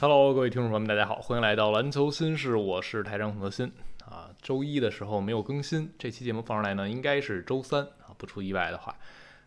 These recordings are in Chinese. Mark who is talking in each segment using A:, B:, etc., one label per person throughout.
A: Hello，各位听众朋友们，大家好，欢迎来到篮球新事，我是台长孔德新啊。周一的时候没有更新，这期节目放出来呢，应该是周三啊，不出意外的话。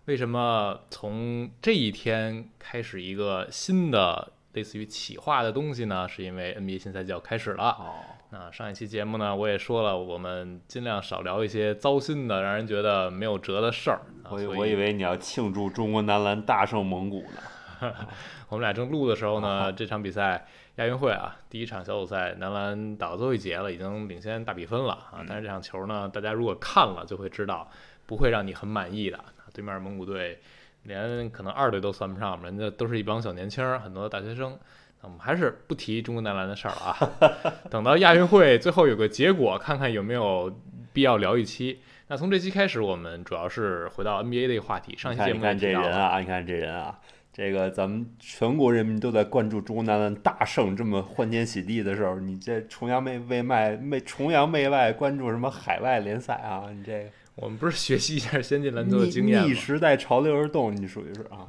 A: 为什么从这一天开始一个新的类似于企划的东西呢？是因为 NBA 新赛季要开始了。
B: 哦，
A: 那上一期节目呢，我也说了，我们尽量少聊一些糟心的、让人觉得没有辙的事儿。
B: 我以我以为你要庆祝中国男篮大胜蒙古呢。
A: 我们俩正录的时候呢，这场比赛亚运会啊，第一场小组赛，男篮打到最后一节了，已经领先大比分了啊。但是这场球呢，大家如果看了就会知道，不会让你很满意的。对面蒙古队连可能二队都算不上，人家都是一帮小年轻儿，很多大学生。那我们还是不提中国男篮的事儿了啊，等到亚运会最后有个结果，看看有没有必要聊一期。那从这期开始，我们主要是回到 NBA 的一个话题。上
B: 你
A: 期节目
B: 看你看这人啊，你看这人啊，这个咱们全国人民都在关注中国男篮大胜，这么欢天喜地的时候，你这崇洋媚媚外媚崇洋媚外关注什么海外联赛啊？你这个
A: 我们不是学习一下先进篮球的经验吗
B: 逆？时代潮流而动，你属于是啊？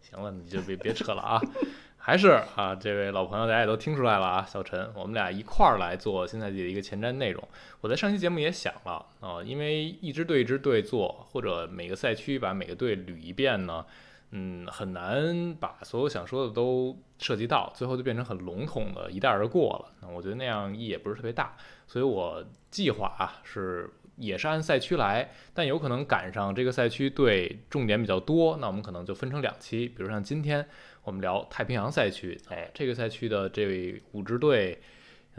A: 行了，你就别别扯了啊！还是啊，这位老朋友大家也都听出来了啊，小陈，我们俩一块儿来做新赛季的一个前瞻内容。我在上期节目也想了啊，因为一支队一支队做，或者每个赛区把每个队捋一遍呢，嗯，很难把所有想说的都涉及到，最后就变成很笼统的一带而过了。那我觉得那样意义也不是特别大，所以我计划啊是也是按赛区来，但有可能赶上这个赛区队重点比较多，那我们可能就分成两期，比如像今天我们聊太平洋赛区，
B: 哎，
A: 这个赛区的这五支队，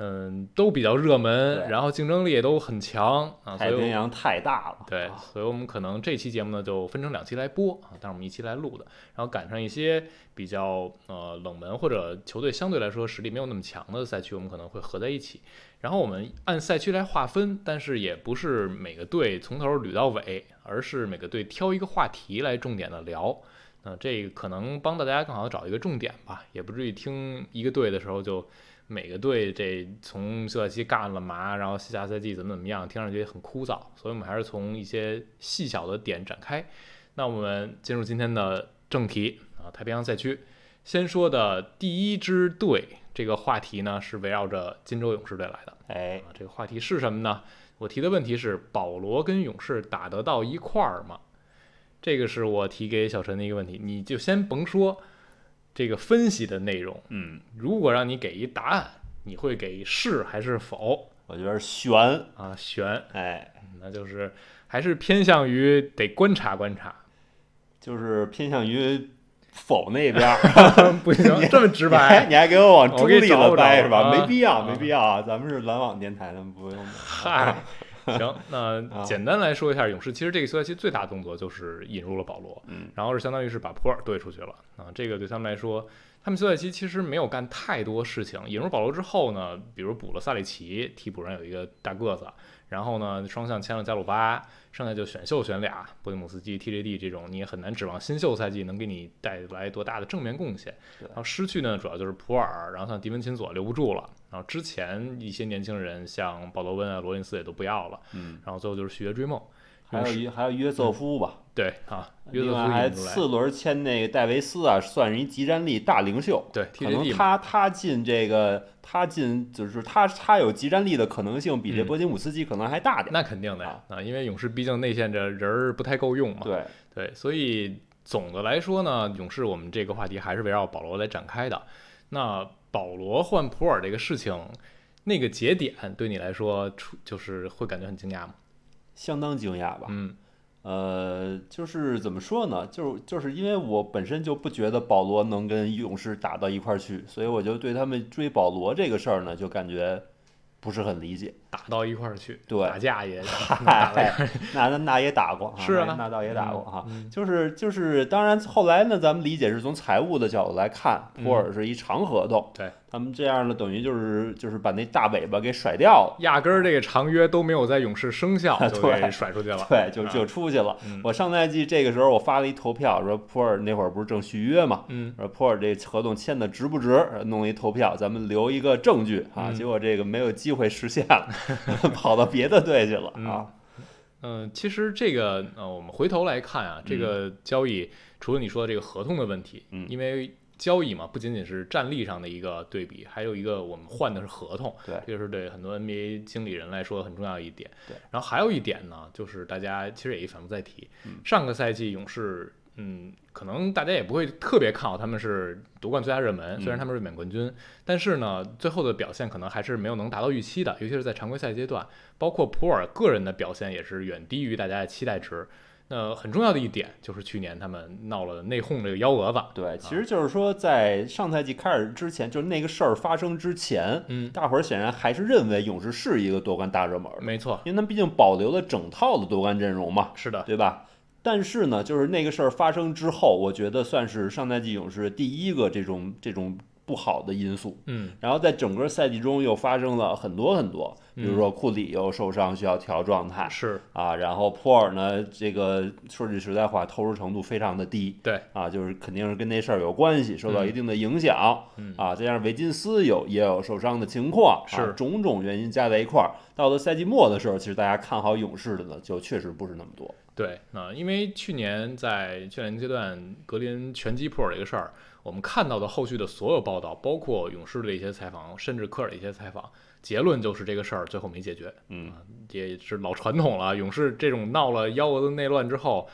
A: 嗯，都比较热门，然后竞争力也都很强啊，
B: 太平洋太大了，
A: 对，
B: 啊
A: 所以我们可能这期节目呢就分成两期来播啊，但是我们一期来录的，然后赶上一些比较呃冷门或者球队相对来说实力没有那么强的赛区，我们可能会合在一起。然后我们按赛区来划分，但是也不是每个队从头捋到尾，而是每个队挑一个话题来重点的聊。那这个可能帮大家更好的找一个重点吧，也不至于听一个队的时候就每个队这从休赛期干了嘛，然后下赛季怎么怎么样，听上去也很枯燥，所以我们还是从一些细小的点展开。那我们进入今天的正题啊，太平洋赛区。先说的第一支队，这个话题呢是围绕着金州勇士队来的
B: 哎，
A: 啊。这个话题是什么呢？我提的问题是：保罗跟勇士打得到一块儿吗？这个是我提给小陈的一个问题，你就先甭说这个分析的内容，
B: 嗯，
A: 如果让你给一答案，你会给是还是否
B: 我觉得悬，
A: 啊？悬，
B: 哎，
A: 那就是还是偏向于得观察观察，
B: 就是偏向于否那边儿。
A: 不行，这么直白。
B: 你还给我往
A: 我
B: 中立
A: 给你找不
B: 了掰是吧？没必要，
A: 啊
B: 没必要啊！咱们是篮网电台，咱们不用。
A: 嗨，行，那
B: 啊
A: 简单来说一下，勇士其实这个休赛期最大动作就是引入了保罗，
B: 嗯，
A: 然后是相当于是把普尔兑出去了啊。这个对他们来说，他们休赛期其实没有干太多事情。引入保罗之后呢，比如补了萨里奇，替补上有一个大个子，然后呢双向签了加鲁巴，剩下就选秀选俩，波蒂姆斯基、TJD 这种，你也很难指望新秀赛季能给你带来多大的正面贡献。然后失去呢，主要就是普尔，然后像迪文琴佐留不住了，然后之前一些年轻人像鲍罗温啊、罗林斯也都不要了，
B: 嗯，
A: 然后最后就是续约追梦。
B: 还有约还有约瑟夫吧，
A: 对啊，约瑟
B: 另外还
A: 夫引出来，
B: 次轮签那个戴维斯啊，算是一集战力大领袖。
A: 对
B: 可能
A: TJD 嘛
B: 他他进这个他进就是他他有集战力的可能性比这
A: 嗯
B: 波金姆斯基可能还大点。
A: 那肯定的呀啊，因为勇士毕竟内线这人儿不太够用嘛。
B: 对，
A: 对，所以总的来说呢，勇士我们这个话题还是围绕保罗来展开的。那保罗换普尔这个事情，那个节点对你来说，出就是会感觉很惊讶吗？
B: 相当惊讶吧。
A: 嗯
B: 呃，就是怎么说呢？就是就是因为我本身就不觉得保罗能跟勇士打到一块儿去，所以我就对他们追保罗这个事儿呢，就感觉不是很理解。
A: 打到一块儿去，
B: 对
A: 打架也
B: 那那那也打过，
A: 是啊
B: 那那倒也打过哈。
A: 嗯
B: 就是就是，当然后来呢，咱们理解是从财务的角度来看，
A: 嗯
B: 普尔是一长合同，
A: 对
B: 他们这样呢，等于就是就是把那大尾巴给甩掉了，
A: 压根儿这个长约都没有在勇士生效，就给甩出去了。
B: 对，就
A: 啊
B: 就出去了。
A: 嗯
B: 我上赛季这个时候我发了一投票，说普尔那会儿不是正续约嘛，
A: 嗯，
B: 说普尔这合同签的值不值，弄一投票，咱们留一个证据啊。
A: 嗯
B: 结果这个没有机会实现了，跑到别的队去了啊。
A: 嗯，其实这个呃，我们回头来看啊，这个交易除了你说的这个合同的问题，
B: 嗯
A: 因为交易嘛，不仅仅是战力上的一个对比，还有一个我们换的是合同，
B: 对
A: 这个是对很多 NBA 经理人来说很重要的一点。
B: 对，
A: 然后还有一点呢，就是大家其实也一反复在提，
B: 嗯
A: 上个赛季勇士，嗯，可能大家也不会特别看好他们是夺冠最佳热门，
B: 嗯
A: 虽然他们是卫冕冠军，但是呢，最后的表现可能还是没有能达到预期的，尤其是在常规赛阶段，包括普尔个人的表现也是远低于大家的期待值。那很重要的一点就是去年他们闹了内讧这个幺蛾子，
B: 对，其实就是说，在上赛季开始之前，就是那个事儿发生之前，
A: 嗯，
B: 大伙儿显然还是认为勇士是一个夺冠大热门的，
A: 没错，
B: 因为他们毕竟保留了整套的夺冠阵容嘛，
A: 是的，
B: 对吧？但是呢，就是那个事儿发生之后，我觉得算是上赛季勇士第一个这种这种不好的因素。
A: 嗯，
B: 然后在整个赛季中又发生了很多很多，比如说库里又受伤需要调状态，
A: 是。
B: 啊，然后普尔呢，这个说句实在话，投入程度非常的低，
A: 对，
B: 啊，就是肯定是跟那事儿有关系，受到
A: 嗯
B: 一定的影响，
A: 嗯
B: 啊，再加上维金斯有也有受伤的情况，啊
A: 是
B: 种种原因加在一块儿，到了赛季末的时候，其实大家看好勇士的呢，就确实不是那么多，
A: 对，那因为去年在训练阶段格林拳击普尔这个事儿，我们看到的后续的所有报道，包括勇士的一些采访，甚至科尔的一些采访，结论就是这个事儿最后没解决，
B: 嗯，
A: 也是老传统了。勇士这种闹了幺蛾子内乱之后，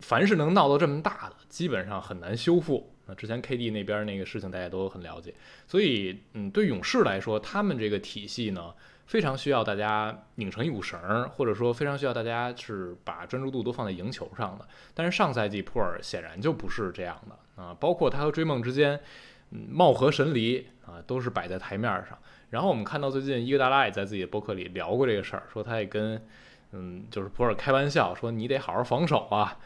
A: 凡是能闹到这么大的，基本上很难修复。那之前 KD 那边那个事情大家都很了解，所以嗯，对勇士来说，他们这个体系呢，非常需要大家拧成一股绳儿，或者说非常需要大家是把专注度都放在赢球上的。但是上赛季普尔显然就不是这样的啊，包括他和追梦之间，嗯，貌合神离啊，都是摆在台面上。然后我们看到最近伊戈达拉也在自己的博客里聊过这个事儿，说他也跟嗯，就是普尔开玩笑说你得好好防守啊。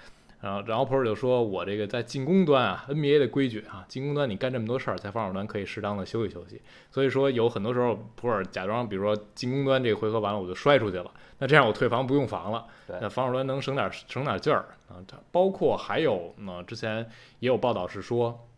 A: 然后，然后普尔就说：“我这个在进攻端啊，NBA 的规矩啊，进攻端你干这么多事儿，在防守端可以适当的休息休息。所以说，有很多时候普尔假装，比如说进攻端这个回合完了，我就摔出去了，那这样我退防不用防了，
B: 对
A: 那防守端能省点省点劲儿啊。它包括还有呢，之前也有报道是说，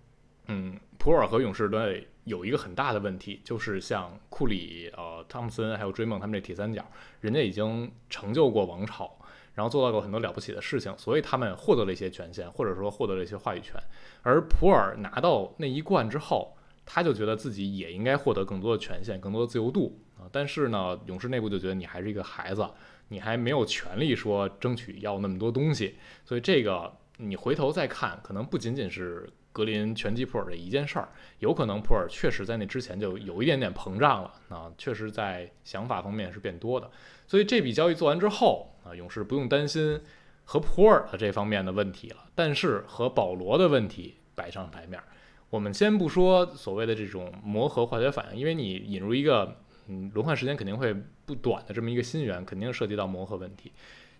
A: 嗯，普尔和勇士队有一个很大的问题，就是像库里、呃汤普森还有追梦他们这铁三角，人家已经成就过王朝。”然后做到过很多了不起的事情，所以他们获得了一些权限，或者说获得了一些话语权。而普尔拿到那一冠之后，他就觉得自己也应该获得更多的权限、更多的自由度啊。但是呢，勇士内部就觉得你还是一个孩子，你还没有权利说争取要那么多东西。所以这个你回头再看，可能不仅仅是格林拳击普尔的一件事儿，有可能普尔确实在那之前就有一点点膨胀了啊，确实在想法方面是变多的。所以这笔交易做完之后啊，勇士不用担心和普尔的这方面的问题了，但是和保罗的问题摆上台面。我们先不说所谓的这种磨合化学反应，因为你引入一个嗯轮换时间肯定会不短的这么一个新援，肯定涉及到磨合问题。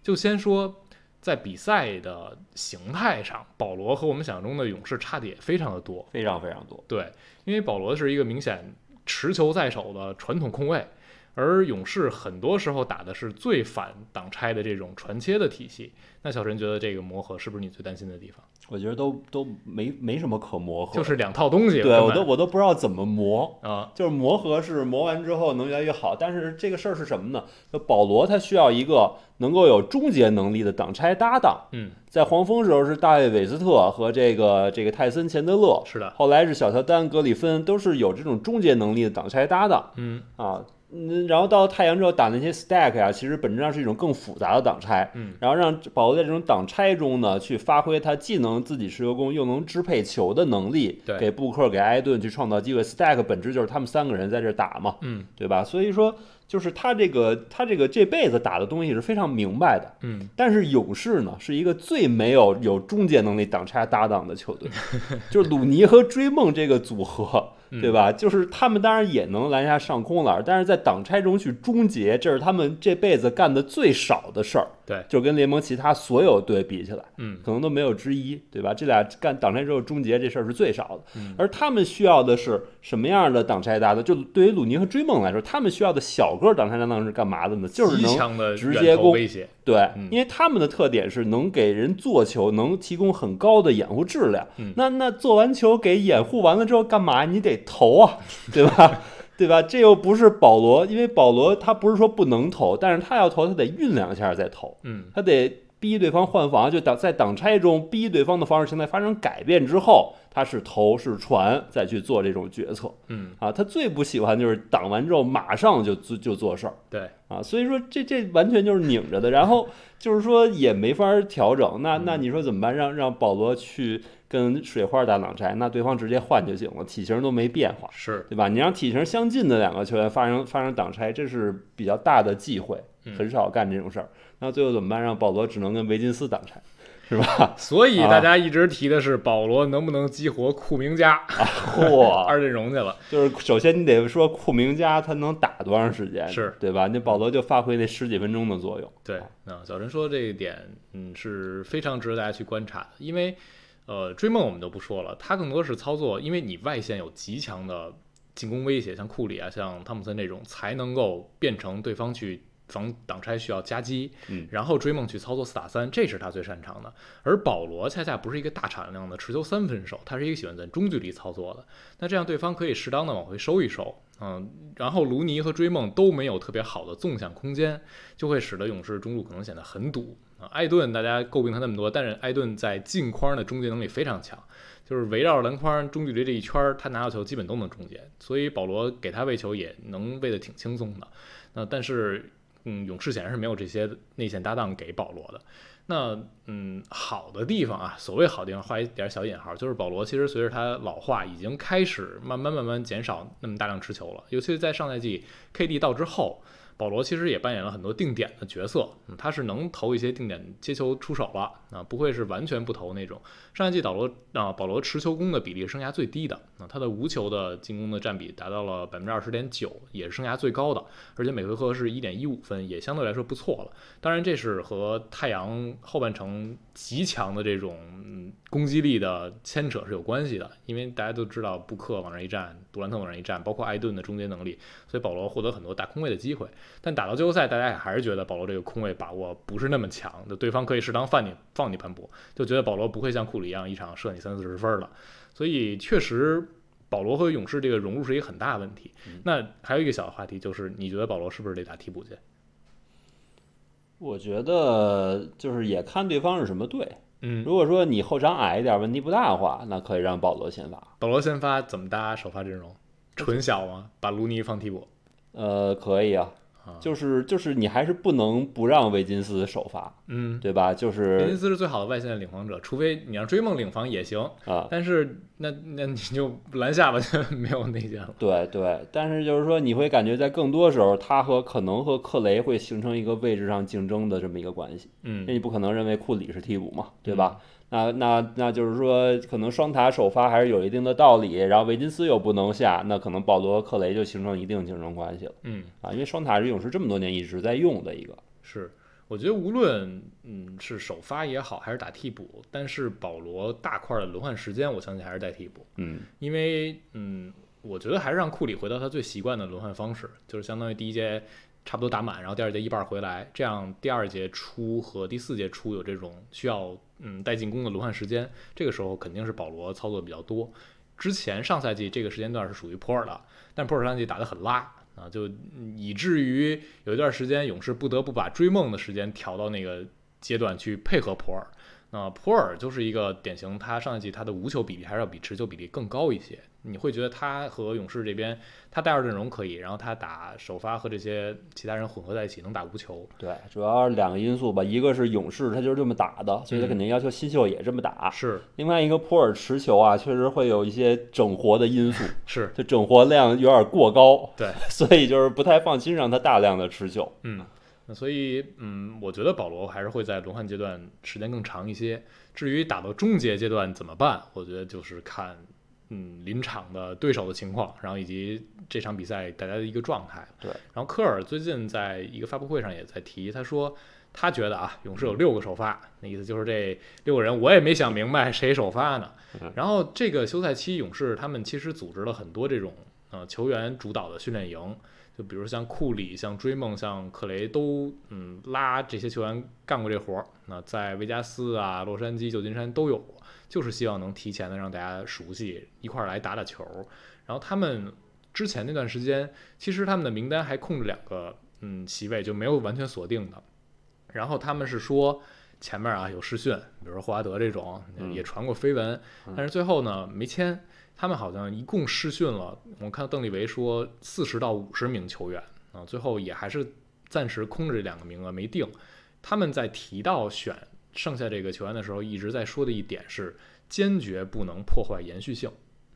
A: 就先说在比赛的形态上，保罗和我们想象中的勇士差的也非常的多。
B: 非常非常多。
A: 对，因为保罗是一个明显持球在手的传统控卫，而勇士很多时候打的是最反挡拆的这种传切的体系。那小陈觉得这个磨合是不是你最担心的地方？
B: 我觉得都都没没什么可磨合，
A: 就是两套东西，
B: 对我都我都不知道怎么磨。
A: 啊，
B: 就是磨合是磨完之后能越来越好，但是这个事儿是什么呢？就保罗他需要一个能够有终结能力的挡拆搭档，
A: 嗯，
B: 在黄蜂时候是大卫韦斯特和这个这个泰森钱德勒，
A: 是的，
B: 后来是小乔丹格里芬，都是有这种终结能力的挡拆搭档
A: 嗯
B: 啊。嗯，然后到了太阳之后打那些 stack 呀、其实本质上是一种更复杂的挡拆，
A: 嗯，
B: 然后让保罗在这种挡拆中呢，去发挥他既能自己持球攻，又能支配球的能力，
A: 对
B: 给布克、给埃顿去创造机会。stack 本质就是他们三个人在这儿打嘛，
A: 嗯
B: 对吧？所以说，就是他这个他这个这辈子打的东西是非常明白的。
A: 嗯，
B: 但是勇士呢，是一个最没有有终结能力挡拆搭档的球队，就是鲁尼和追梦这个组合，
A: 嗯
B: 对吧？就是他们当然也能拦下上空了，但是在挡拆中去终结，这是他们这辈子干的最少的事儿。
A: 对，
B: 就跟联盟其他所有队比起来，
A: 嗯
B: 可能都没有之一，对吧？这俩干挡拆之后终结这事儿是最少的，
A: 嗯
B: 而他们需要的是什么样的挡拆搭档？就对于鲁尼和追梦来说，他们需要的小个挡拆搭档是干嘛的呢？就是能直接攻
A: 威胁，
B: 对
A: 嗯，
B: 因为他们的特点是能给人做球，能提供很高的掩护质量。
A: 嗯
B: 那那做完球给掩护完了之后干嘛？你得投啊，对吧？对吧？这又不是保罗，因为保罗他不是说不能投，但是他要投，他得酝酿一下再投，
A: 嗯
B: 他得逼对方换防，就挡在挡拆中逼对方的防守形态发生改变之后，他是头是船再去做这种决策
A: 嗯，
B: 啊。他最不喜欢就是挡完之后马上就就就做事儿
A: 对，
B: 啊。所以说这这完全就是拧着的，然后就是说也没法调整。那那你说怎么办？让让保罗去跟水花打挡拆，那对方直接换就行了，体型都没变化。
A: 是，
B: 对吧？你让体型相近的两个球员发生发生挡拆，这是比较大的忌讳，
A: 嗯
B: 很少干这种事儿。那最后怎么办？让保罗只能跟维金斯挡拆，是吧？
A: 所以
B: 啊
A: 大家一直提的是保罗能不能激活库明加
B: 嚯，
A: 二阵容去了，
B: 就是首先你得说库明加他能打多长时间，
A: 是
B: 对吧？那保罗就发挥那十几分钟的作用。
A: 对，啊，小陈说这一点，嗯，是非常值得大家去观察的，因为，呃，追梦我们就不说了，他更多是操作，因为你外线有极强的进攻威胁，像库里啊，像汤普森这种，才能够变成对方去防挡拆需要夹击，
B: 嗯
A: 然后追梦去操作四打三，这是他最擅长的。而保罗恰恰不是一个大产量的持球三分手，他是一个喜欢在中距离操作的，那这样对方可以适当的往回收一收，嗯，然后卢尼和追梦都没有特别好的纵向空间，就会使得勇士中路可能显得很堵啊。艾顿大家诟病他那么多，但是艾顿在近框的终结能力非常强，就是围绕篮筐中距离这一圈儿，他拿到球基本都能终结，所以保罗给他喂球也能喂得挺轻松的。那但是，嗯，勇士显然是没有这些内线搭档给保罗的。那嗯，好的地方啊，所谓好地方画一点小引号，就是保罗其实随着他老化，已经开始慢慢慢慢减少那么大量持球了，尤其是在上赛季 KD 到之后。保罗其实也扮演了很多定点的角色，嗯，他是能投一些定点接球出手了啊，不会是完全不投那种。上一季保罗啊，保罗持球攻的比例是生涯最低的啊，他的无球的进攻的占比达到了百分之二十点九，也是生涯最高的，而且每回合是一点一五分，也相对来说不错了。当然，这是和太阳后半程极强的这种嗯攻击力的牵扯是有关系的，因为大家都知道布克往上一站，杜兰特往上一站，包括艾顿的终结能力，所以保罗获得很多打空位的机会。但打到季后赛，大家也还是觉得保罗这个空位把握不是那么强，就对方可以适当放你放你盘补，就觉得保罗不会像库里一样一场射你三四十分了。所以确实，保罗和勇士这个融入是一个很大的问题。那还有一个小的话题就是，你觉得保罗是不是得打替补去？
B: 我觉得就是也看对方是什么队。
A: 嗯，
B: 如果说你后场矮一点，问题不大的话，那可以让保罗先发。
A: 保罗先发怎么搭首发阵容？纯小吗？把卢尼放替补？
B: 呃，可以啊，
A: 啊
B: 就是就是你还是不能不让维金斯首发，
A: 嗯，
B: 对吧？就是维
A: 金斯是最好的外线的领防者，除非你让追梦领防也行，
B: 啊，
A: 但是那那你就篮下吧，就没有内线了。
B: 对对，但是就是说，你会感觉在更多时候，他和可能和克雷会形成一个位置上竞争的这么一个关系。
A: 嗯
B: 那你不可能认为库里是替补嘛，对吧？那那那就是说，可能双塔首发还是有一定的道理，然后维金斯又不能下，那可能保罗、克雷就形成一定竞争关系了
A: 嗯，
B: 啊。因为双塔是勇士这么多年一直在用的一个，
A: 是，我觉得无论嗯是首发也好，还是打替补，但是保罗大块的轮换时间，我相信还是带替补，
B: 嗯
A: 因为嗯，我觉得还是让库里回到他最习惯的轮换方式，就是相当于第一节差不多打满，然后第二节一半儿回来，这样第二节初和第四节初有这种需要嗯带进攻的轮换时间，这个时候肯定是保罗操作比较多。之前上赛季这个时间段是属于普尔的，但普尔上赛季打得很拉啊，就以至于有一段时间勇士不得不把追梦的时间调到那个阶段去配合普尔。那普尔就是一个典型，他上赛季他的无球比例还是要比持球比例更高一些。你会觉得他和勇士这边，他带二阵容可以，然后他打首发和这些其他人混合在一起能打无球。
B: 对，主要是两个因素吧，一个是勇士他就是这么打的，所以他
A: 嗯
B: 肯定要求新秀也这么打。
A: 是
B: 另外一个普尔持球啊，确实会有一些整活的因素，
A: 是，
B: 就整活量有点过高，
A: 对，
B: 所以就是不太放心让他大量的持球。
A: 嗯，那所以嗯，我觉得保罗还是会在轮换阶段时间更长一些。至于打到终结阶段怎么办，我觉得就是看嗯临场的对手的情况，然后以及这场比赛大家的一个状态。
B: 对，
A: 然后科尔最近在一个发布会上也在提，他说他觉得啊，勇士有六个首发，那意思就是这六个人我也没想明白谁首发呢
B: 嗯。
A: 然后这个休赛期，勇士他们其实组织了很多这种呃球员主导的训练营。就比如像库里、像追梦、像克雷都嗯拉这些球员干过这活儿。那在维加斯啊、洛杉矶、旧金山都有过，就是希望能提前的让大家熟悉，一块儿来打打球。然后他们之前那段时间，其实他们的名单还空着两个嗯席位，就没有完全锁定的。然后他们是说，前面啊有试训，比如说霍华德这种
B: 嗯
A: 也传过绯闻，但是最后呢没签。他们好像一共试训了，我看邓立维说四十到五十名球员啊，最后也还是暂时空着这两个名额没定。他们在提到选剩下这个球员的时候，一直在说的一点是坚决不能破坏延续性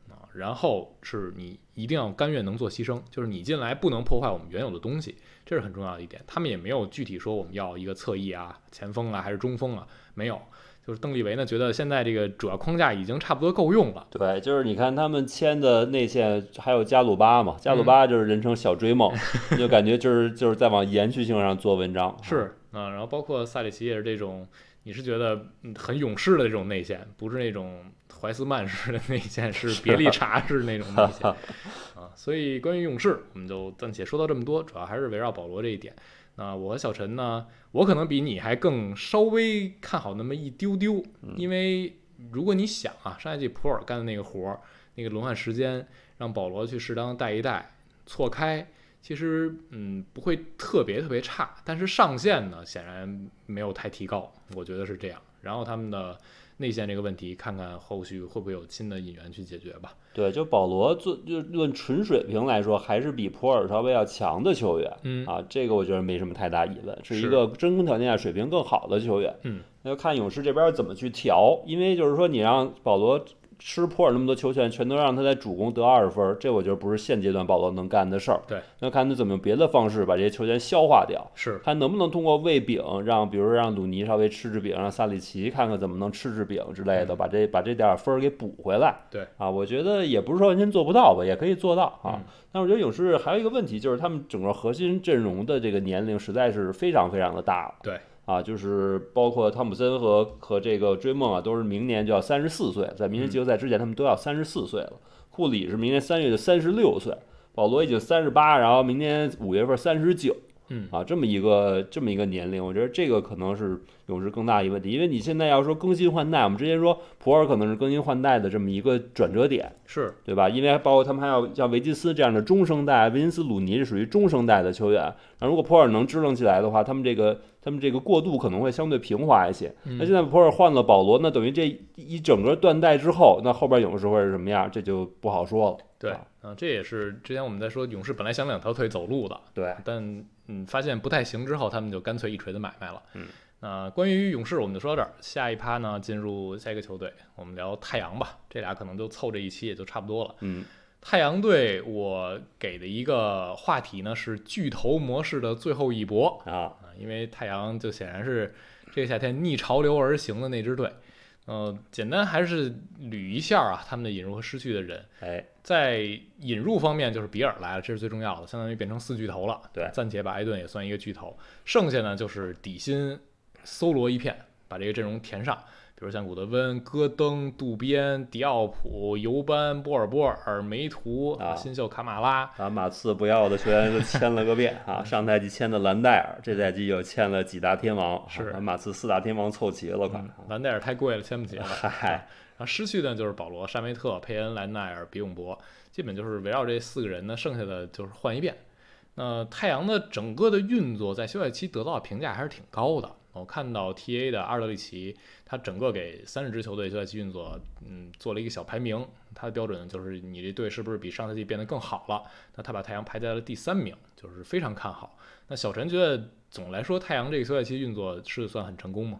A: 啊，然后是你一定要甘愿能做牺牲，就是你进来不能破坏我们原有的东西，这是很重要的一点。他们也没有具体说我们要一个侧翼啊、前锋啊还是中锋啊，没有。就是邓利维呢，觉得现在这个主要框架已经差不多够用了。
B: 对，就是你看他们签的内线还有加鲁巴嘛，加鲁巴就是人称小追梦，就感觉就是就是在往延续性上做文章。
A: 是啊，然后包括萨里奇也是这种，你是觉得嗯很勇士的这种内线，不是那种怀斯曼式的内线，是别利查式那种内线 啊。所以关于勇士，我们就暂且说到这么多，主要还是围绕保罗这一点。那我和小陈呢，我可能比你还更稍微看好那么一丢丢，因为如果你想啊，上一季普尔干的那个活儿，那个轮换时间，让保罗去适当带一带，错开。其实，嗯，不会特别特别差，但是上限呢，显然没有太提高，我觉得是这样。然后他们的内线这个问题，看看后续会不会有新的引援去解决吧。
B: 对，就保罗做就论纯水平来说，还是比普尔稍微要强的球员。
A: 嗯
B: 啊，这个我觉得没什么太大疑问，是一个真空条件下水平更好的球员。
A: 嗯，
B: 那就看勇士这边怎么去调，因为就是说你让保罗吃普尔那么多球权，全都让他在主攻得二十分，这我觉得不是现阶段保罗能干的事儿。
A: 对，
B: 那看他怎么用别的方式把这些球权消化掉。
A: 是，
B: 看能不能通过喂饼，让比如说让鲁尼稍微吃吃饼，让萨里奇看看怎么能吃吃饼之类的，
A: 嗯
B: 把这把这点分儿给补回来。
A: 对
B: 啊，我觉得也不是说完全做不到吧，也可以做到啊。
A: 嗯
B: 但我觉得勇士还有一个问题，就是他们整个核心阵容的这个年龄实在是非常非常的大了。
A: 对。
B: 啊，就是包括汤普森和和这个追梦啊，都是明年就要三十四岁，在明年季后赛之前，他们都要三十四岁了。库里是明年三月就三十六岁，保罗已经三十八，然后明年五月份三十九。
A: 嗯。
B: 啊，这么一个这么一个年龄，我觉得这个可能是勇士更大一个问题，因为你现在要说更新换代，我们之前说普尔可能是更新换代的这么一个转折点，
A: 是，
B: 对吧？因为包括他们还要像维金斯这样的中生代，维金斯、鲁尼是属于中生代的球员，那如果普尔能支棱起来的话，他们这个他们这个过渡可能会相对平滑一些。那现在普尔换了保罗，那等于这一整个断代之后，那后边勇士会是什么样，这就不好说了。
A: 对
B: 啊，
A: 嗯、这也是之前我们在说勇士本来想两条腿走路的，
B: 对，
A: 但嗯发现不太行之后，他们就干脆一锤子买卖了。
B: 嗯，
A: 那、关于勇士我们就说到这儿，下一趴呢进入下一个球队，我们聊太阳吧，这俩可能就凑这一期也就差不多了。
B: 嗯，
A: 太阳队我给的一个话题呢是巨头模式的最后一搏
B: 啊，
A: 啊，因为太阳就显然是这个夏天逆潮流而行的那支队。呃，简单还是捋一下啊，他们的引入和失去的人。
B: 哎，
A: 在引入方面，就是比尔来了，这是最重要的，相当于变成四巨头了。
B: 对
A: 暂且把埃顿也算一个巨头，剩下呢就是底薪搜罗一片，把这个阵容填上。比如像古德温、戈登、渡边、迪奥普、尤班、波尔波尔、梅图、
B: 啊
A: 新秀卡马拉，
B: 把马刺不要的球员都签了个遍啊！上赛季签的兰戴尔，这赛季又签了几大天王，
A: 是
B: 啊马刺四大天王凑齐了，快！
A: 嗯兰戴尔太贵了，签不起了。
B: 嗨，
A: 然后失去的就是保罗、沙梅特、佩恩、兰奈尔、比永博，基本就是围绕这四个人呢，剩下的就是换一遍。那太阳的整个的运作在休赛期得到的评价还是挺高的。我看到 TA 的阿尔德里奇，他整个给三十支球队休赛期运作，嗯，做了一个小排名。他的标准就是你这队是不是比上赛季变得更好了？那他把太阳排在了第三名，就是非常看好。那小陈觉得总来说，太阳这个休赛期运作是算很成功吗？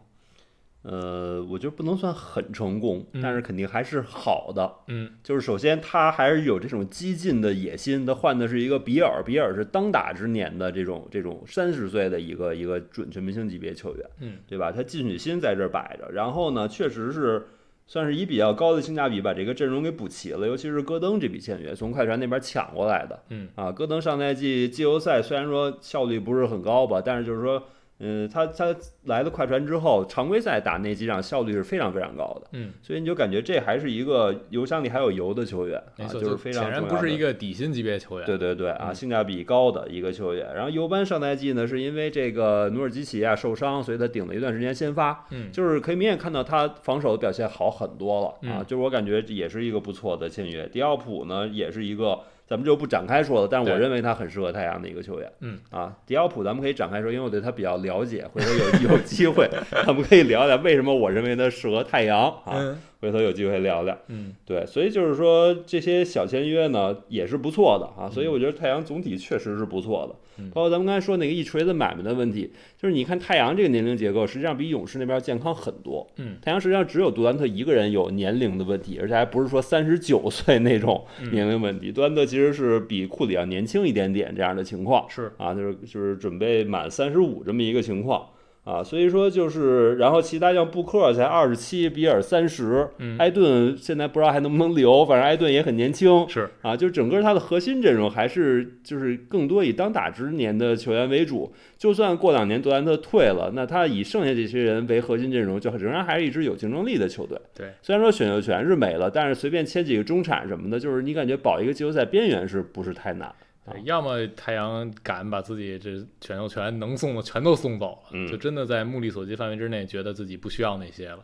B: 呃，我觉得不能算很成功，
A: 嗯
B: 但是肯定还是好的。
A: 嗯，
B: 就是首先他还是有这种激进的野心，他换的是一个比尔，比尔是当打之年的这种这种三十岁的一个一个准全明星级别球员，
A: 嗯，
B: 对吧？他进取心在这儿摆着，然后呢，确实是算是以比较高的性价比把这个阵容给补齐了，尤其是戈登这笔签约从快船那边抢过来的，
A: 嗯
B: 啊，戈登上赛季季后赛虽然说效率不是很高吧，但是就是说。嗯，他他来了快船之后，常规赛打那几场效率是非常非常高的，
A: 嗯，
B: 所以你就感觉这还是一个油箱里还有油的球员啊，就是非常
A: 显然不是一个底薪级别球员。
B: 对对对啊，
A: 嗯
B: 性价比高的一个球员。然后尤班上赛季呢，是因为这个努尔基奇啊受伤，所以他顶了一段时间先发，
A: 嗯，
B: 就是可以明显看到他防守的表现好很多了啊。
A: 嗯
B: 就是我感觉也是一个不错的签约。迪奥普呢，也是一个咱们就不展开说了。但是我认为他很适合太阳的一个球员。
A: 嗯
B: 啊，迪奥普咱们可以展开说，因为我对他比较了解，回头有 有机会咱们可以聊聊为什么我认为他适合太阳啊。
A: 嗯
B: 回头有机会聊聊。
A: 嗯
B: 对，所以就是说这些小签约呢也是不错的啊，所以我觉得太阳总体确实是不错的。
A: 嗯
B: 包括咱们刚才说那个一锤子买卖的问题，就是你看太阳这个年龄结构，实际上比勇士那边健康很多。
A: 嗯
B: 太阳实际上只有杜兰特一个人有年龄的问题，而且还不是说三十九岁那种
A: 嗯
B: 年龄问题。杜兰特其实是比库里要年轻一点点这样的情况
A: 是
B: 啊，就是就是准备满三十五这么一个情况。啊，所以说就是，然后其他像布克才二十七，比尔三十，
A: 嗯
B: 埃顿现在不知道还能不能留，反正埃顿也很年轻
A: 是
B: 啊，就整个他的核心阵容还是就是更多以当打之年的球员为主。就算过两年杜兰特退了，那他以剩下这些人为核心阵容，就仍然还是一支有竞争力的球队。
A: 对，
B: 虽然说选秀权是没了，但是随便签几个中产什么的，就是你感觉保一个季后赛边缘是不是太难？
A: 对，要么太阳敢把自己这选秀权能送的全都送走了，
B: 嗯
A: 就真的在目力所及范围之内，觉得自己不需要那些了，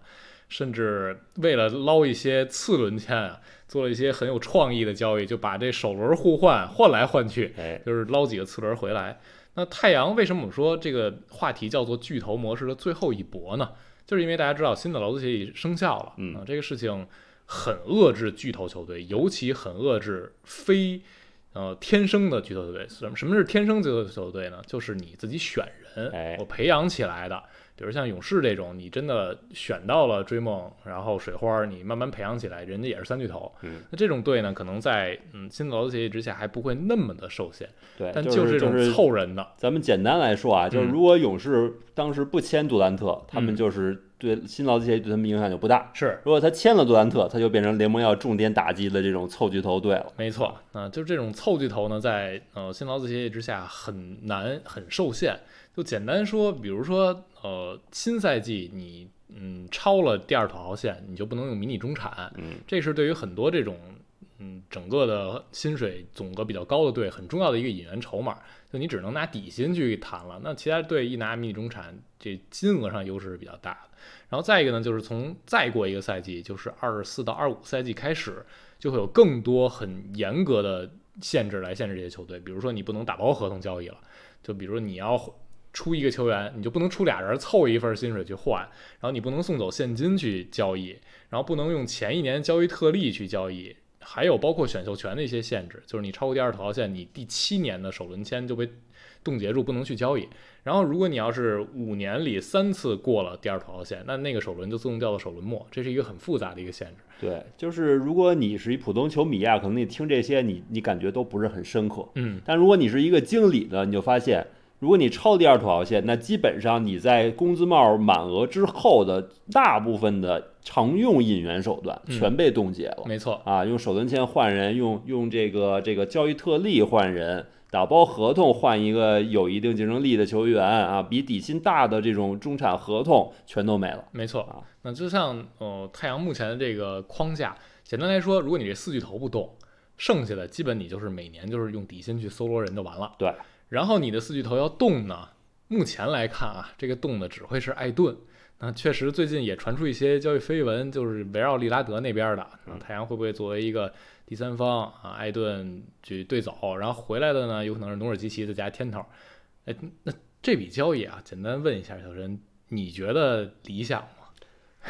A: 甚至为了捞一些次轮签啊，做了一些很有创意的交易，就把这首轮互换换来换去，
B: 哎，
A: 就是捞几个次轮回来。那太阳为什么我们说这个话题叫做巨头模式的最后一搏呢？就是因为大家知道新的劳资协议生效了，
B: 嗯
A: 啊，这个事情很遏制巨头球队，尤其很遏制非呃天生的巨头球队。什么什么是天生巨头球队呢？就是你自己选人，
B: 哎
A: 我培养起来的。比如像勇士这种，你真的选到了追梦，然后水花，你慢慢培养起来，人家也是三巨头。
B: 嗯，
A: 那这种队呢，可能在嗯新的劳资协议之下还不会那么的受限，
B: 对，
A: 但
B: 就是
A: 这种
B: 就是
A: 凑人的，
B: 咱们简单来说啊，就是
A: 嗯
B: 如果勇士当时不签杜兰特，他们
A: 嗯
B: 就是对新劳资协议对他们影响就不大。
A: 是
B: 如果他签了杜兰特，他就变成联盟要重点打击的这种凑巨头队了。
A: 没错，啊，就是这种凑巨头呢，在呃新劳资协议之下很难很受限。就简单说，比如说呃新赛季你嗯超了第二土豪线，你就不能用迷你中产，
B: 嗯，
A: 这是对于很多这种嗯整个的薪水总额比较高的队很重要的一个引援筹码。就你只能拿底薪去谈了，那其他队一拿迷你中产，这金额上优势是比较大的。然后再一个呢，就是从再过一个赛季，就是二十四到二五赛季开始，就会有更多很严格的限制来限制这些球队。比如说，你不能打包合同交易了，就比如你要出一个球员，你就不能出俩人凑一份薪水去换，然后你不能送走现金去交易，然后不能用前一年交易特例去交易。还有包括选秀权的一些限制，就是你超过第二土豪线，你第七年的首轮签就被冻结住，不能去交易。然后，如果你要是五年里三次过了第二土豪线，那那个首轮就自动掉到首轮末，这是一个很复杂的一个限制。
B: 对，就是如果你是一普通球迷啊，可能你听这些你你感觉都不是很深刻。
A: 嗯，
B: 但如果你是一个经理呢，你就发现，如果你超第二土豪线，那基本上你在工资帽满额之后的大部分的常用引援手段
A: 嗯
B: 全被冻结了。
A: 没错，
B: 啊，用首轮签换人，用用这个这个交易特例换人，打包合同换一个有一定竞争力的球员啊，比底薪大的这种中产合同全都没了。
A: 没错
B: 啊。
A: 那就像呃太阳目前的这个框架，简单来说，如果你这四巨头不动，剩下的基本你就是每年就是用底薪去搜罗人就完了。
B: 对。
A: 然后你的四巨头要动呢，目前来看啊，这个动的只会是艾顿。那确实最近也传出一些交易绯闻，就是围绕利拉德那边的。
B: 嗯
A: 太阳会不会作为一个第三方啊，艾顿去对走，然后回来的呢，有可能是努尔基奇再加天头。哎，那这笔交易啊，简单问一下小陈，你觉得理想吗？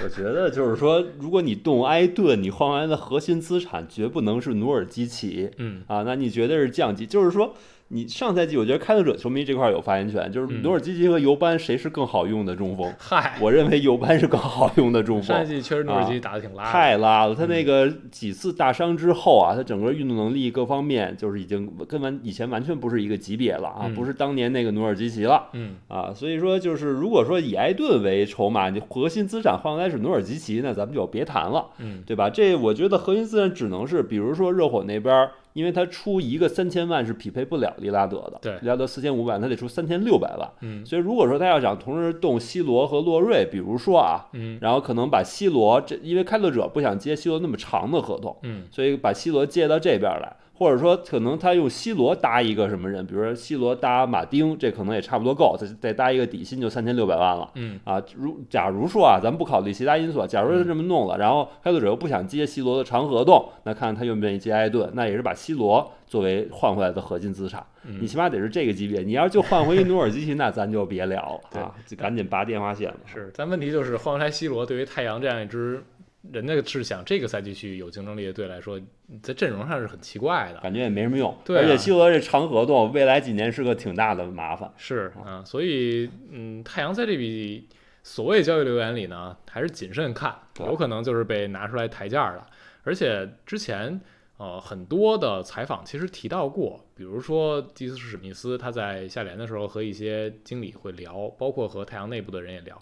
B: 我觉得就是说，如果你动埃顿，你换来的核心资产绝不能是努尔基奇
A: 嗯，
B: 啊，那你绝对是降级。就是说，你上赛季我觉得开拓者球迷这块有发言权，就是
A: 嗯
B: 努尔基奇和尤班谁是更好用的中锋？
A: 嗨，
B: 我认为尤班是更好用的中锋。
A: 上赛季确实努尔基奇打的挺拉的，
B: 太拉了！他
A: 嗯
B: 那个几次大伤之后啊，他整个运动能力各方面就是已经跟完以前完全不是一个级别了啊，
A: 嗯
B: 不是当年那个努尔基奇了
A: 嗯，
B: 啊。所以说，就是如果说以埃顿为筹码，你核心资产换来是努尔基奇，那咱们就别谈了，
A: 嗯，
B: 对吧？这我觉得核心资产只能是，比如说热火那边儿，因为他出一个三千万是匹配不了利拉德的，
A: 对
B: 利拉德四千五百万，他得出三千六百万。
A: 嗯，
B: 所以如果说他要想同时动西罗和洛瑞，比如说啊，
A: 嗯，
B: 然后可能把西罗这，因为开拓者不想接西罗那么长的合同，
A: 嗯，
B: 所以把西罗接到这边来，或者说可能他用 C 罗搭一个什么人，比如说 C 罗搭马丁，这可能也差不多够，再再搭一个底薪就三千六百万了。
A: 嗯
B: 啊，如假如说啊，咱们不考虑其他因素，假如说这么弄了，然后开拓者又不想接 C 罗的长合同，那看看他愿不愿意接埃顿，那也是把 C 罗作为换回来的核心资产。
A: 嗯
B: 你起码得是这个级别，你要是就换回一努尔基奇，那咱就别聊了啊，就赶紧拔电话线了。
A: 是，但问题就是换回来 C 罗对于太阳这样一支人家是想这个赛季去有竞争力的队来说，在阵容上是很奇怪的。
B: 感觉也没什么用，
A: 对啊
B: 而且希罗这长合同，未来几年是个挺大的麻烦。
A: 是啊，所以嗯，太阳在这笔所谓交易流言里呢，还是谨慎看，有可能就是被拿出来抬价了。而且之前呃很多的采访其实提到过，比如说基斯史密斯他在下联的时候和一些经理会聊，包括和太阳内部的人也聊。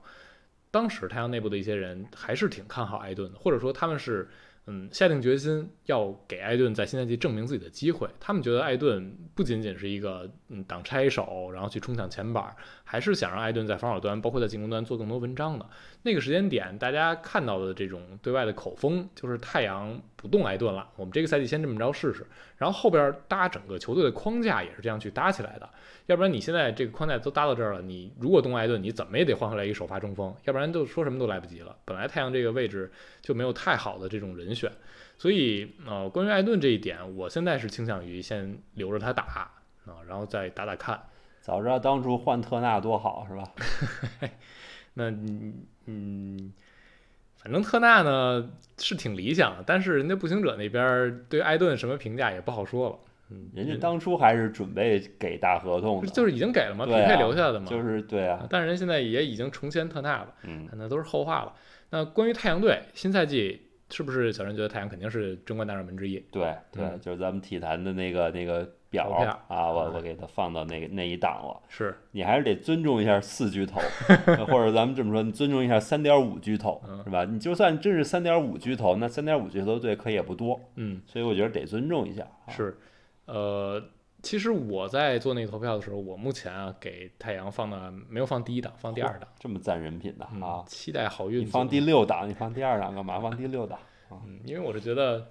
A: 当时太阳内部的一些人还是挺看好艾顿的，或者说他们是嗯下定决心要给艾顿在新赛季证明自己的机会。他们觉得艾顿不仅仅是一个嗯挡拆手，然后去冲抢前板，还是想让艾顿在防守端，包括在进攻端做更多文章的。那个时间点，大家看到的这种对外的口风就是太阳不动艾顿了，我们这个赛季先这么着试试，然后后边搭整个球队的框架也是这样去搭起来的。要不然你现在这个框架都搭到这儿了，你如果动艾顿，你怎么也得换回来一个首发中锋，要不然就说什么都来不及了。本来太阳这个位置就没有太好的这种人选，所以呃，关于艾顿这一点，我现在是倾向于先留着他打啊，然后再打打看。
B: 早知道当初换特纳多好，是吧？
A: 那嗯嗯，反正特纳呢是挺理想的，但是人家步行者那边对艾顿什么评价也不好说了。嗯，
B: 人家当初还是准备给大合同的，
A: 就是已经给了嘛，匹配留下的嘛。
B: 就是对啊，
A: 但是人现在也已经重签特纳了，
B: 嗯，
A: 那都是后话了。那关于太阳队新赛季，是不是小陈觉得太阳肯定是争冠大热门之一？
B: 对对，
A: 嗯
B: 就是咱们体坛的那个那个表啊，我
A: 嗯
B: 我给它放到那个那一档了。
A: 是，
B: 你还是得尊重一下四巨头，或者咱们这么说，你尊重一下三点五巨头，
A: 嗯
B: 是吧？你就算真是三点五巨头，那三点五巨头队可也不多，
A: 嗯，
B: 所以我觉得得尊重一下。啊，
A: 是，呃，其实我在做那个投票的时候，我目前啊给太阳放的没有放第一档，放第二档。
B: 这么赞人品的
A: 嗯
B: 啊！，
A: 期待好运。
B: 你放第六档，你放第二档干嘛？放第六档，
A: 嗯，因为我是觉得，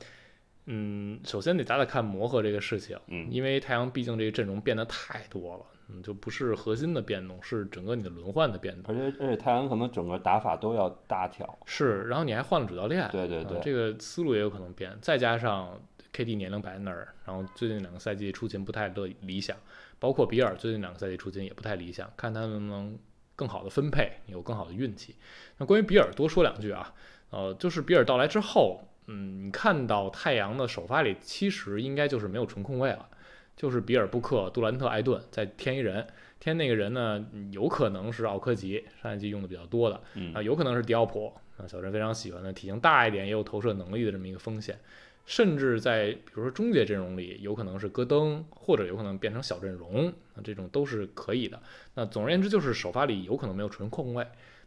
A: 嗯，首先得打打看磨合这个事情，
B: 嗯
A: 因为太阳毕竟这个阵容变得太多了，嗯，就不是核心的变动，是整个你的轮换的变动。
B: 而且而且太阳可能整个打法都要大调。
A: 是，然后你还换了主教练，
B: 对对对，
A: 啊这个思路也有可能变，再加上 KD 年龄摆在那儿，然后最近两个赛季出勤不太乐理想，包括比尔最近两个赛季出勤也不太理想，看他能不能更好的分配，有更好的运气。那关于比尔多说两句啊，呃，就是比尔到来之后，嗯，你看到太阳的首发里其实应该就是没有纯控卫了，就是比尔、布克、杜兰特、艾顿再添一人，添那个人呢，嗯有可能是奥科吉，上一季用的比较多的，
B: 嗯。
A: 啊，有可能是迪奥普，啊，小陈非常喜欢的，体型大一点，也有投射能力的这么一个锋线，甚至在比如说终结阵容里，有可能是戈登，或者有可能变成小阵容，那，这种都是可以的。那总而言之，就是首发里有可能没有纯控卫，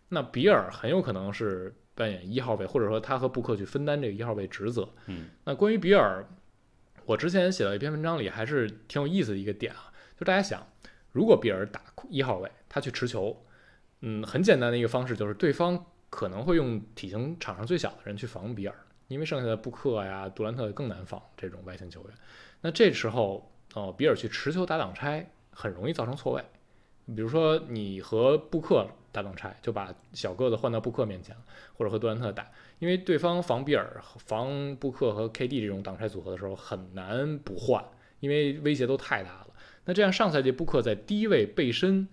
A: 那比尔很有可能是扮演一号位，或者说他和布克去分担这个一号位职责。
B: 嗯，
A: 那关于比尔，我之前写了一篇文章里还是挺有意思的一个点啊，就大家想，如果比尔打一号位，他去持球，嗯，很简单的一个方式就是对方可能会用体型场上最小的人去防比尔，因为剩下的布克呀、杜兰特更难防这种外线球员。那这时候，呃，比尔去持球打挡拆，很容易造成错位。比如说你和布克打挡拆，就把小个子换到布克面前，或者和杜兰特打，因为对方防比尔、防布克和 KD 这种挡拆组合的时候很难不换，因为威胁都太大了。那这样上赛季布克在低位背身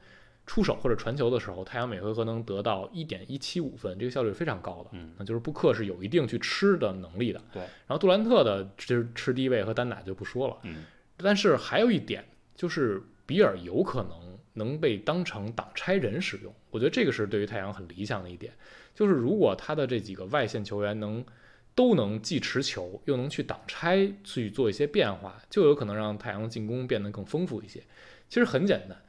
A: 出手或者传球的时候，太阳每回合能得到一点一七五分，这个效率是非常高的。
B: 嗯，
A: 那就是布克是有一定去吃的能力的。
B: 对，
A: 然后杜兰特的吃吃低位和单打就不说了。
B: 嗯，
A: 但是还有一点就是比尔有可能能被当成挡拆人使用，我觉得这个是对于太阳很理想的一点，就是如果他的这几个外线球员能。都能既持球又能去挡拆，去做一些变化，就有可能让太阳的进攻变得更丰富一些。其实很简单，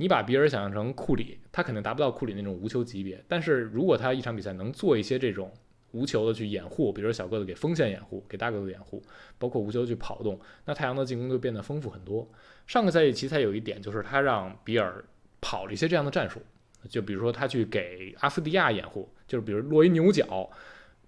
A: 你把比尔想象成库里，他肯定达不到库里那种无球级别，但是如果他一场比赛能做一些这种无球的去掩护，比如说小个子给锋线掩护，给大个子掩护，包括无球去跑动，那太阳的进攻就变得丰富很多。上个赛季奇才有一点就是他让比尔跑了一些这样的战术，就比如说他去给阿斯蒂亚掩护，就是比如落一牛角，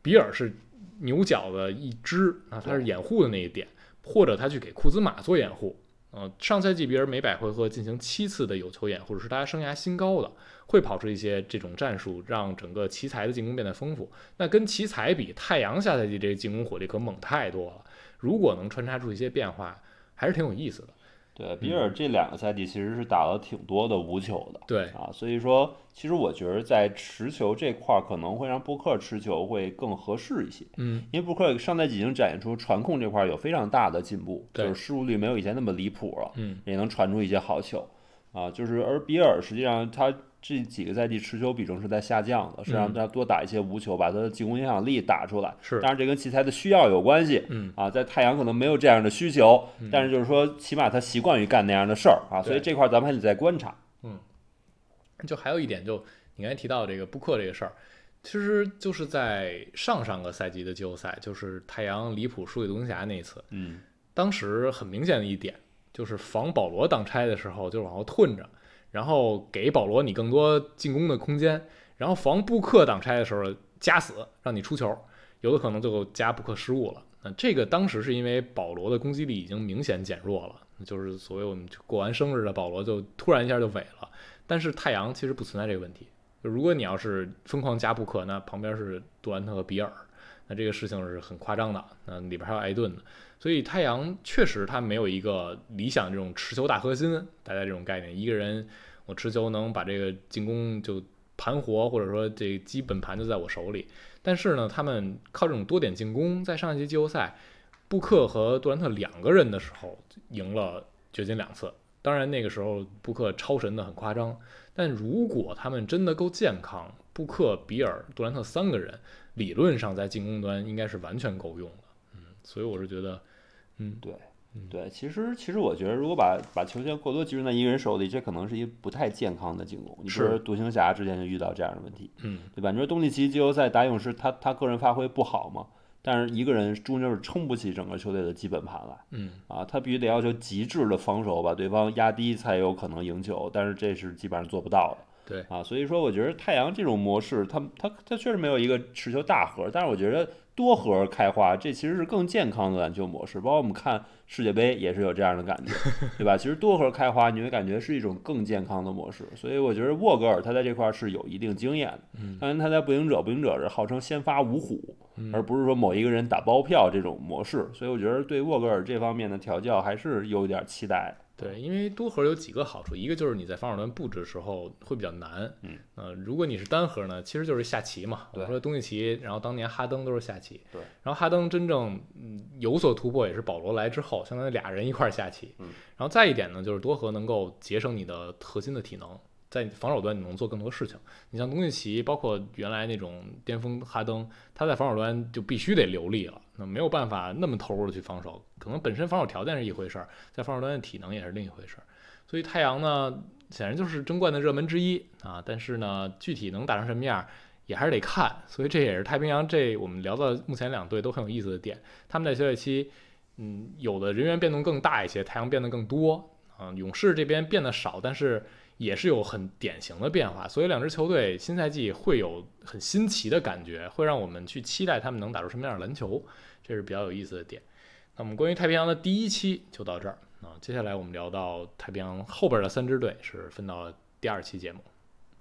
A: 比尔是牛角的一支啊，他是掩护的那一点。或者他去给库兹马做掩护。呃，上赛季比尔每百回合进行七次的有球眼，或者，是他生涯新高的，会跑出一些这种战术，让整个奇才的进攻变得丰富。那跟奇才比，太阳下赛季这个进攻火力可猛太多了。如果能穿插出一些变化，还是挺有意思的。
B: 对，比尔这两个赛季其实是打了挺多的无球的，
A: 对。
B: 啊，所以说其实我觉得在持球这块儿可能会让布克持球会更合适一些，
A: 嗯，
B: 因为布克上赛季已经展现出传控这块儿有非常大的进步，就是失误率没有以前那么离谱了，
A: 嗯，
B: 也能传出一些好球。啊，就是而比尔实际上他这几个赛季持球比重是在下降的，是让
A: 嗯。
B: 他多打一些无球，把他的进攻影响力打出来，
A: 是。
B: 当然这跟奇才的需要有关系，
A: 嗯。
B: 啊，在太阳可能没有这样的需求，
A: 嗯。
B: 但是就是说，起码他习惯于干那样的事儿啊，所以这块儿咱们还得再观察。
A: 嗯就还有一点，就你刚才提到这个布克这个事儿，其实就是在上上个赛季的季后赛，就是太阳离谱输给独行侠那一次，
B: 嗯，
A: 当时很明显的一点就是防保罗挡拆的时候就往后退着，然后给保罗你更多进攻的空间，然后防布克挡拆的时候夹死让你出球，有的可能就加布克失误了。那这个当时是因为保罗的攻击力已经明显减弱了，就是所谓我们过完生日的保罗就突然一下就萎了。但是太阳其实不存在这个问题，如果你要是疯狂加布克，那旁边是杜兰特和比尔，那这个事情是很夸张的。那里边还有艾顿的，所以太阳确实他没有一个理想这种持球大核心，大家这种概念，一个人我持球能把这个进攻就盘活，或者说这基本盘就在我手里。但是呢，他们靠这种多点进攻，在上一届季后赛，布克和杜兰特两个人的时候赢了掘金两次。当然那个时候布克超神的很夸张，但如果他们真的够健康，布克、比尔、杜兰特三个人理论上在进攻端应该是完全够用的。嗯，所以我是觉得，嗯，
B: 对，对，其实其实我觉得，如果把把球权过多集中在一个人手里，这可能是一不太健康的进攻。你比如说独行侠之前就遇到这样的问题，
A: 嗯，
B: 对吧？你说东契奇季后赛打勇士，他他个人发挥不好嘛，但是一个人终究是撑不起整个球队的基本盘来。
A: 嗯，
B: 啊，他必须得要求极致的防守，把对方压低才有可能赢球，但是这是基本上做不到的。
A: 对
B: 啊，所以说我觉得太阳这种模式，他他他确实没有一个持球大核，但是我觉得多核开花，这其实是更健康的篮球模式。包括我们看世界杯也是有这样的感觉，对吧？其实多核开花，你会感觉是一种更健康的模式。所以我觉得沃格尔他在这块儿是有一定经验的。
A: 嗯
B: 当然他在步行者，步行者是号称先发五虎，
A: 嗯
B: 而不是说某一个人打包票这种模式。所以我觉得对沃格尔这方面的调教还是有点期待的。
A: 对，因为多核有几个好处，一个就是你在防守端布置的时候会比较难，
B: 嗯，
A: 呃，如果你是单核呢，其实就是下棋嘛。我
B: 对
A: 说东契奇，然后当年哈登都是下棋，
B: 对，
A: 然后哈登真正嗯有所突破也是保罗来之后，相当于俩人一块儿下棋，
B: 嗯，
A: 然后再一点呢，就是多核能够节省你的核心的体能。在防守端你能做更多事情，你像东契奇，包括原来那种巅峰哈登，他在防守端就必须得流利了，那没有办法那么投入的去防守，可能本身防守条件是一回事儿，在防守端的体能也是另一回事儿。所以太阳呢，显然就是争冠的热门之一啊，但是呢，具体能打成什么样，也还是得看。所以这也是太平洋这我们聊到目前两队都很有意思的点，他们在休赛期，嗯，有的人员变动更大一些，太阳变得更多啊，勇士这边变得少，但是也是有很典型的变化，所以两支球队新赛季会有很新奇的感觉，会让我们去期待他们能打出什么样的篮球，这是比较有意思的点。那我们关于太平洋的第一期就到这儿啊，接下来我们聊到太平洋后边的三支队是分到第二期节目。